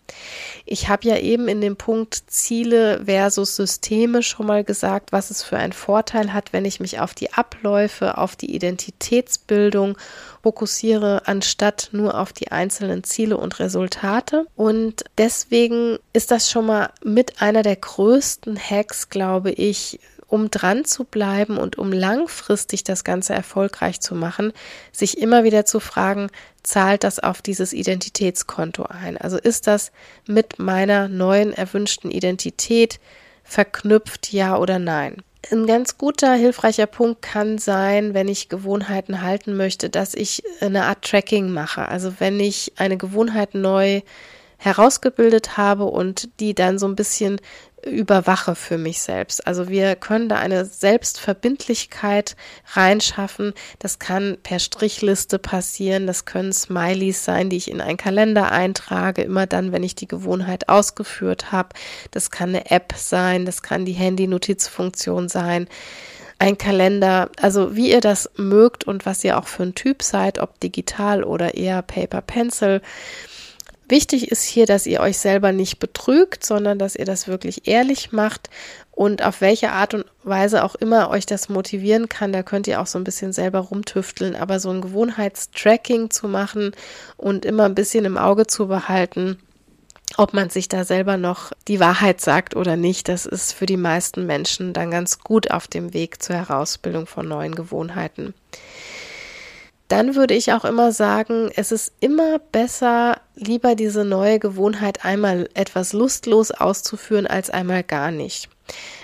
Ich habe ja eben in dem Punkt Ziele versus Systeme schon mal gesagt, was es für einen Vorteil hat, wenn ich mich auf die Abläufe, auf die Identitätsbildung fokussiere, anstatt nur auf die einzelnen Ziele und Resultate. Und deswegen ist das schon mal mit einer der größten Hacks, glaube ich, um dran zu bleiben und um langfristig das Ganze erfolgreich zu machen, sich immer wieder zu fragen, zahlt das auf dieses Identitätskonto ein? Also ist das mit meiner neuen erwünschten Identität verknüpft, ja oder nein? Ein ganz guter, hilfreicher Punkt kann sein, wenn ich Gewohnheiten halten möchte, dass ich eine Art Tracking mache. Also wenn ich eine Gewohnheit neu herausgebildet habe und die dann so ein bisschen überwache für mich selbst. Also wir können da eine Selbstverbindlichkeit reinschaffen. Das kann per Strichliste passieren. Das können Smileys sein, die ich in einen Kalender eintrage, immer dann, wenn ich die Gewohnheit ausgeführt habe. Das kann eine App sein. Das kann die Handy-Notizfunktion sein. Ein Kalender, also wie ihr das mögt und was ihr auch für ein Typ seid, ob digital oder eher Paper Pencil. Wichtig ist hier, dass ihr euch selber nicht betrügt, sondern dass ihr das wirklich ehrlich macht und auf welche Art und Weise auch immer euch das motivieren kann, da könnt ihr auch so ein bisschen selber rumtüfteln, aber so ein Gewohnheitstracking zu machen und immer ein bisschen im Auge zu behalten, ob man sich da selber noch die Wahrheit sagt oder nicht, das ist für die meisten Menschen dann ganz gut auf dem Weg zur Herausbildung von neuen Gewohnheiten dann würde ich auch immer sagen, es ist immer besser, lieber diese neue Gewohnheit einmal etwas lustlos auszuführen, als einmal gar nicht.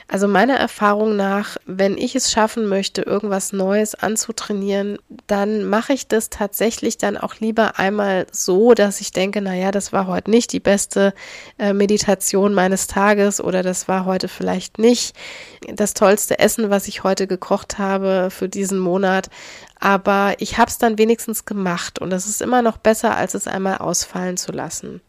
Also meiner Erfahrung nach, wenn ich es schaffen möchte, irgendwas Neues anzutrainieren, dann mache ich das tatsächlich dann auch lieber einmal so, dass ich denke, na ja, das war heute nicht die beste äh, Meditation meines Tages oder das war heute vielleicht nicht das tollste Essen, was ich heute gekocht habe für diesen Monat. Aber ich habe es dann wenigstens gemacht und es ist immer noch besser, als es einmal ausfallen zu lassen.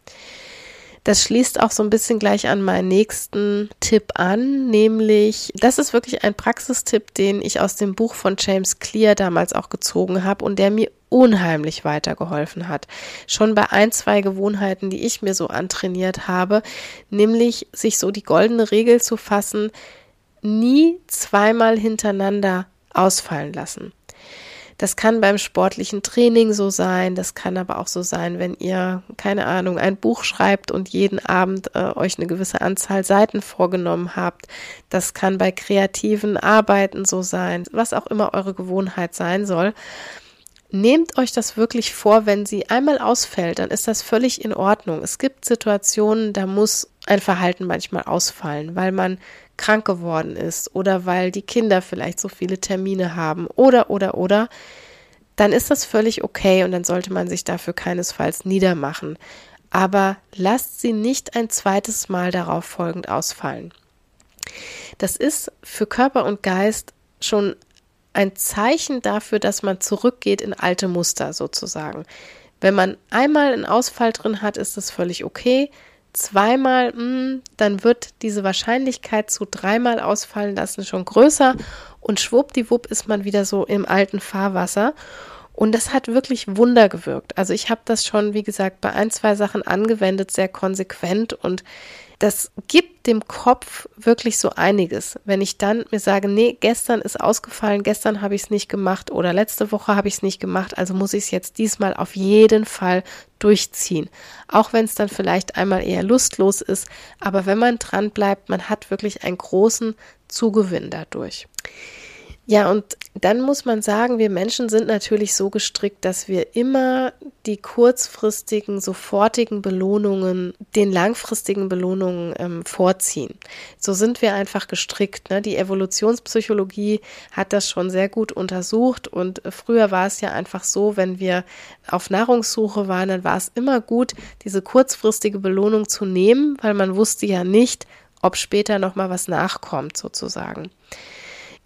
Das schließt auch so ein bisschen gleich an meinen nächsten Tipp an, nämlich, das ist wirklich ein Praxistipp, den ich aus dem Buch von James Clear damals auch gezogen habe und der mir unheimlich weitergeholfen hat. Schon bei ein, zwei Gewohnheiten, die ich mir so antrainiert habe, nämlich sich so die goldene Regel zu fassen, nie zweimal hintereinander ausfallen lassen. Das kann beim sportlichen Training so sein, das kann aber auch so sein, wenn ihr, keine Ahnung, ein Buch schreibt und jeden Abend äh, euch eine gewisse Anzahl Seiten vorgenommen habt. Das kann bei kreativen Arbeiten so sein, was auch immer eure Gewohnheit sein soll. Nehmt euch das wirklich vor, wenn sie einmal ausfällt, dann ist das völlig in Ordnung. Es gibt Situationen, da muss ein Verhalten manchmal ausfallen, weil man krank geworden ist oder weil die Kinder vielleicht so viele Termine haben oder, oder, oder, dann ist das völlig okay und dann sollte man sich dafür keinesfalls niedermachen. Aber lasst sie nicht ein zweites Mal darauf folgend ausfallen. Das ist für Körper und Geist schon ein Zeichen dafür, dass man zurückgeht in alte Muster sozusagen. Wenn man einmal einen Ausfall drin hat, ist das völlig okay zweimal, mh, hm, dann wird diese Wahrscheinlichkeit zu dreimal ausfallen lassen schon größer und schwuppdiwupp ist man wieder so im alten Fahrwasser. Und das hat wirklich Wunder gewirkt. Also ich habe das schon, wie gesagt, bei ein, zwei Sachen angewendet, sehr konsequent und das gibt dem Kopf wirklich so einiges. Wenn ich dann mir sage, nee, gestern ist ausgefallen, gestern habe ich es nicht gemacht oder letzte Woche habe ich es nicht gemacht, also muss ich es jetzt diesmal auf jeden Fall durchziehen. Auch wenn es dann vielleicht einmal eher lustlos ist, aber wenn man dran bleibt, man hat wirklich einen großen Zugewinn dadurch. Ja, und dann muss man sagen, wir Menschen sind natürlich so gestrickt, dass wir immer die kurzfristigen, sofortigen Belohnungen den langfristigen Belohnungen ähm, vorziehen. So sind wir einfach gestrickt. Ne? Die Evolutionspsychologie hat das schon sehr gut untersucht und früher war es ja einfach so, wenn wir auf Nahrungssuche waren, dann war es immer gut, diese kurzfristige Belohnung zu nehmen, weil man wusste ja nicht, ob später noch mal was nachkommt sozusagen.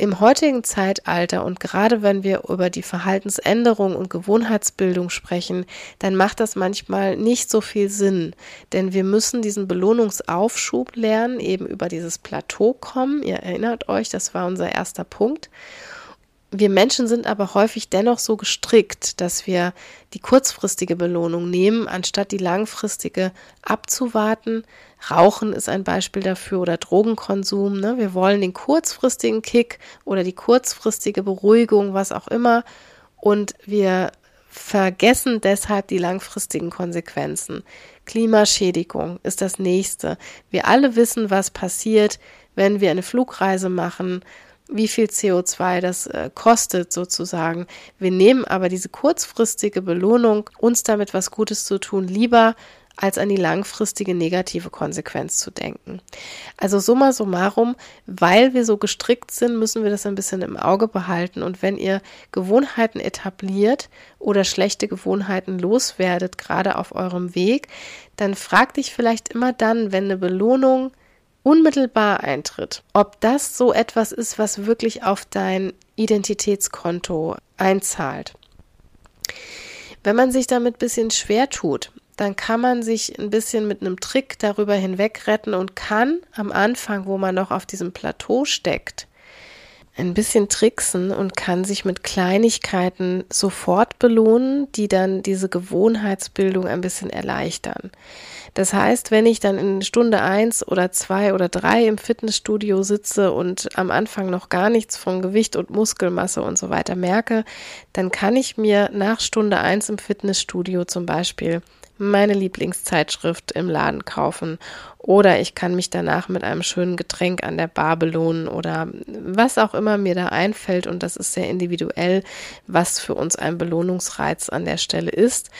Im heutigen Zeitalter und gerade wenn wir über die Verhaltensänderung und Gewohnheitsbildung sprechen, dann macht das manchmal nicht so viel Sinn, denn wir müssen diesen Belohnungsaufschub lernen, eben über dieses Plateau kommen. Ihr erinnert euch, das war unser erster Punkt. Wir Menschen sind aber häufig dennoch so gestrickt, dass wir die kurzfristige Belohnung nehmen, anstatt die langfristige abzuwarten. Rauchen ist ein Beispiel dafür oder Drogenkonsum. Ne? Wir wollen den kurzfristigen Kick oder die kurzfristige Beruhigung, was auch immer. Und wir vergessen deshalb die langfristigen Konsequenzen. Klimaschädigung ist das nächste. Wir alle wissen, was passiert, wenn wir eine Flugreise machen wie viel CO2 das äh, kostet sozusagen. Wir nehmen aber diese kurzfristige Belohnung, uns damit was Gutes zu tun, lieber als an die langfristige negative Konsequenz zu denken. Also summa summarum, weil wir so gestrickt sind, müssen wir das ein bisschen im Auge behalten. Und wenn ihr Gewohnheiten etabliert oder schlechte Gewohnheiten loswerdet, gerade auf eurem Weg, dann fragt dich vielleicht immer dann, wenn eine Belohnung unmittelbar eintritt, ob das so etwas ist, was wirklich auf dein Identitätskonto einzahlt. Wenn man sich damit ein bisschen schwer tut, dann kann man sich ein bisschen mit einem Trick darüber hinweg retten und kann am Anfang, wo man noch auf diesem Plateau steckt, ein bisschen tricksen und kann sich mit Kleinigkeiten sofort belohnen, die dann diese Gewohnheitsbildung ein bisschen erleichtern. Das heißt, wenn ich dann in Stunde eins oder zwei oder drei im Fitnessstudio sitze und am Anfang noch gar nichts von Gewicht und Muskelmasse und so weiter merke, dann kann ich mir nach Stunde eins im Fitnessstudio zum Beispiel meine Lieblingszeitschrift im Laden kaufen oder ich kann mich danach mit einem schönen Getränk an der Bar belohnen oder was auch immer mir da einfällt und das ist sehr individuell, was für uns ein Belohnungsreiz an der Stelle ist.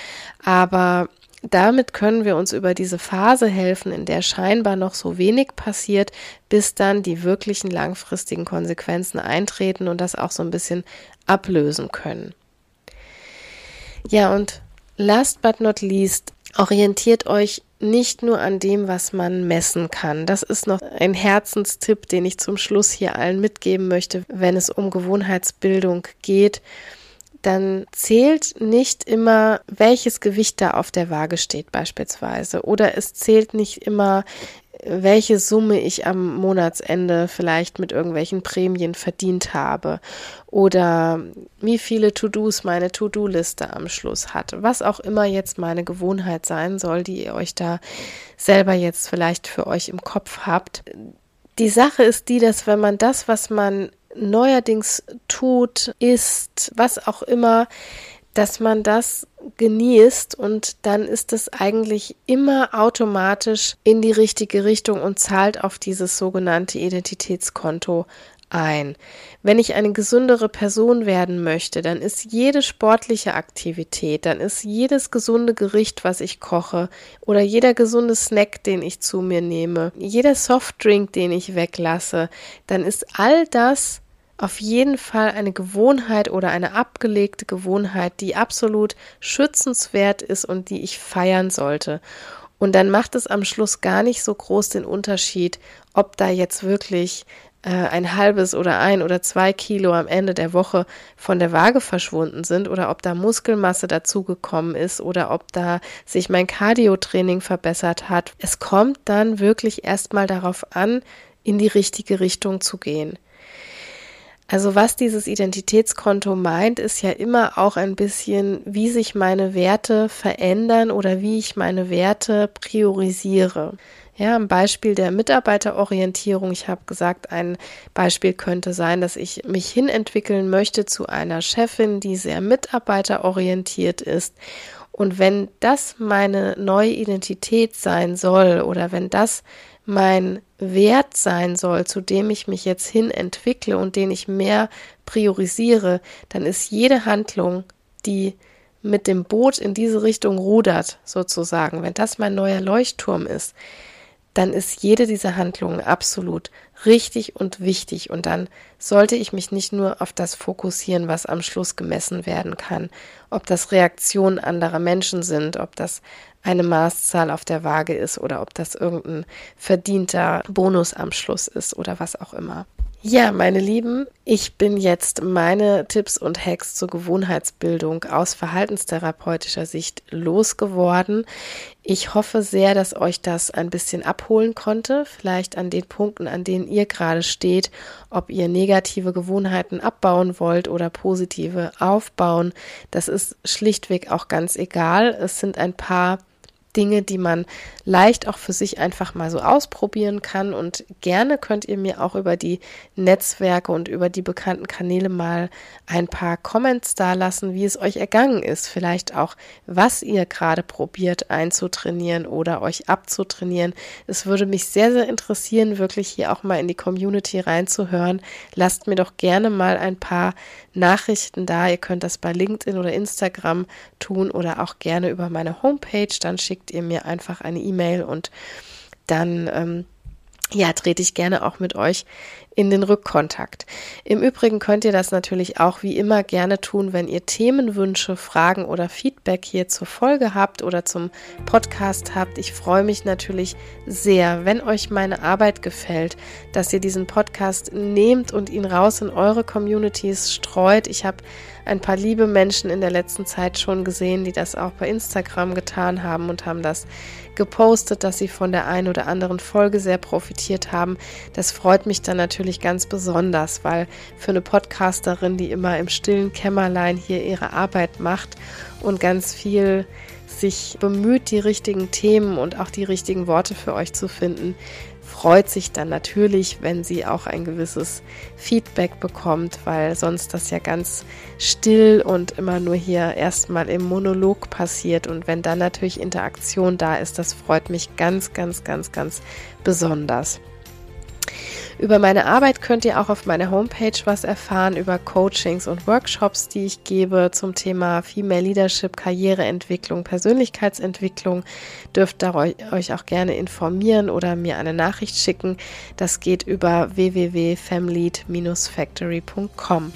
Aber damit können wir uns über diese Phase helfen, in der scheinbar noch so wenig passiert, bis dann die wirklichen langfristigen Konsequenzen eintreten und das auch so ein bisschen ablösen können. Ja, und last but not least, orientiert euch nicht nur an dem, was man messen kann. Das ist noch ein Herzenstipp, den ich zum Schluss hier allen mitgeben möchte, wenn es um Gewohnheitsbildung geht dann zählt nicht immer, welches Gewicht da auf der Waage steht beispielsweise. Oder es zählt nicht immer, welche Summe ich am Monatsende vielleicht mit irgendwelchen Prämien verdient habe oder wie viele To-Dos meine To-Do-Liste am Schluss hat. Was auch immer jetzt meine Gewohnheit sein soll, die ihr euch da selber jetzt vielleicht für euch im Kopf habt. Die Sache ist die, dass wenn man das, was man neuerdings tut, ist, was auch immer, dass man das genießt und dann ist es eigentlich immer automatisch in die richtige Richtung und zahlt auf dieses sogenannte Identitätskonto ein. Wenn ich eine gesündere Person werden möchte, dann ist jede sportliche Aktivität, dann ist jedes gesunde Gericht, was ich koche, oder jeder gesunde Snack, den ich zu mir nehme, jeder Softdrink, den ich weglasse, dann ist all das auf jeden Fall eine Gewohnheit oder eine abgelegte Gewohnheit, die absolut schützenswert ist und die ich feiern sollte. Und dann macht es am Schluss gar nicht so groß den Unterschied, ob da jetzt wirklich äh, ein halbes oder ein oder zwei Kilo am Ende der Woche von der Waage verschwunden sind oder ob da Muskelmasse dazugekommen ist oder ob da sich mein Cardio-Training verbessert hat. Es kommt dann wirklich erstmal darauf an, in die richtige Richtung zu gehen. Also was dieses Identitätskonto meint, ist ja immer auch ein bisschen, wie sich meine Werte verändern oder wie ich meine Werte priorisiere. Ja, ein Beispiel der Mitarbeiterorientierung. Ich habe gesagt, ein Beispiel könnte sein, dass ich mich hinentwickeln möchte zu einer Chefin, die sehr mitarbeiterorientiert ist. Und wenn das meine neue Identität sein soll oder wenn das mein Wert sein soll, zu dem ich mich jetzt hin entwickle und den ich mehr priorisiere, dann ist jede Handlung, die mit dem Boot in diese Richtung rudert, sozusagen, wenn das mein neuer Leuchtturm ist, dann ist jede dieser Handlungen absolut richtig und wichtig. Und dann sollte ich mich nicht nur auf das fokussieren, was am Schluss gemessen werden kann, ob das Reaktionen anderer Menschen sind, ob das eine Maßzahl auf der Waage ist oder ob das irgendein verdienter Bonus am Schluss ist oder was auch immer. Ja, meine Lieben, ich bin jetzt meine Tipps und Hacks zur Gewohnheitsbildung aus verhaltenstherapeutischer Sicht losgeworden. Ich hoffe sehr, dass euch das ein bisschen abholen konnte, vielleicht an den Punkten, an denen ihr gerade steht, ob ihr negative Gewohnheiten abbauen wollt oder positive aufbauen. Das ist schlichtweg auch ganz egal. Es sind ein paar Dinge, die man leicht auch für sich einfach mal so ausprobieren kann. Und gerne könnt ihr mir auch über die Netzwerke und über die bekannten Kanäle mal ein paar Comments da lassen, wie es euch ergangen ist. Vielleicht auch, was ihr gerade probiert einzutrainieren oder euch abzutrainieren. Es würde mich sehr, sehr interessieren, wirklich hier auch mal in die Community reinzuhören. Lasst mir doch gerne mal ein paar Nachrichten da. Ihr könnt das bei LinkedIn oder Instagram tun oder auch gerne über meine Homepage. Dann schickt ihr mir einfach eine E-Mail und dann ähm, ja, trete ich gerne auch mit euch in den Rückkontakt. Im Übrigen könnt ihr das natürlich auch wie immer gerne tun, wenn ihr Themenwünsche, Fragen oder Feedback hier zur Folge habt oder zum Podcast habt. Ich freue mich natürlich sehr, wenn euch meine Arbeit gefällt, dass ihr diesen Podcast nehmt und ihn raus in eure Communities streut. Ich habe ein paar liebe Menschen in der letzten Zeit schon gesehen, die das auch bei Instagram getan haben und haben das gepostet, dass sie von der einen oder anderen Folge sehr profitiert haben. Das freut mich dann natürlich ganz besonders, weil für eine Podcasterin, die immer im stillen Kämmerlein hier ihre Arbeit macht und ganz viel sich bemüht, die richtigen Themen und auch die richtigen Worte für euch zu finden, freut sich dann natürlich, wenn sie auch ein gewisses Feedback bekommt, weil sonst das ja ganz still und immer nur hier erstmal im Monolog passiert. Und wenn dann natürlich Interaktion da ist, das freut mich ganz, ganz, ganz, ganz besonders. Über meine Arbeit könnt ihr auch auf meiner Homepage was erfahren, über Coachings und Workshops, die ich gebe zum Thema Female Leadership, Karriereentwicklung, Persönlichkeitsentwicklung. Dürft ihr euch auch gerne informieren oder mir eine Nachricht schicken. Das geht über www.femlead-factory.com.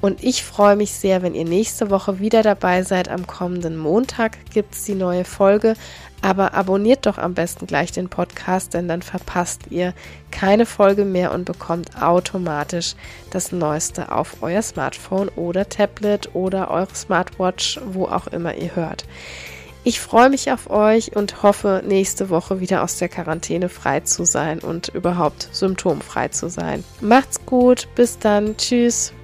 Und ich freue mich sehr, wenn ihr nächste Woche wieder dabei seid. Am kommenden Montag gibt es die neue Folge. Aber abonniert doch am besten gleich den Podcast, denn dann verpasst ihr keine Folge mehr und bekommt automatisch das Neueste auf euer Smartphone oder Tablet oder eure Smartwatch, wo auch immer ihr hört. Ich freue mich auf euch und hoffe, nächste Woche wieder aus der Quarantäne frei zu sein und überhaupt symptomfrei zu sein. Macht's gut, bis dann, tschüss.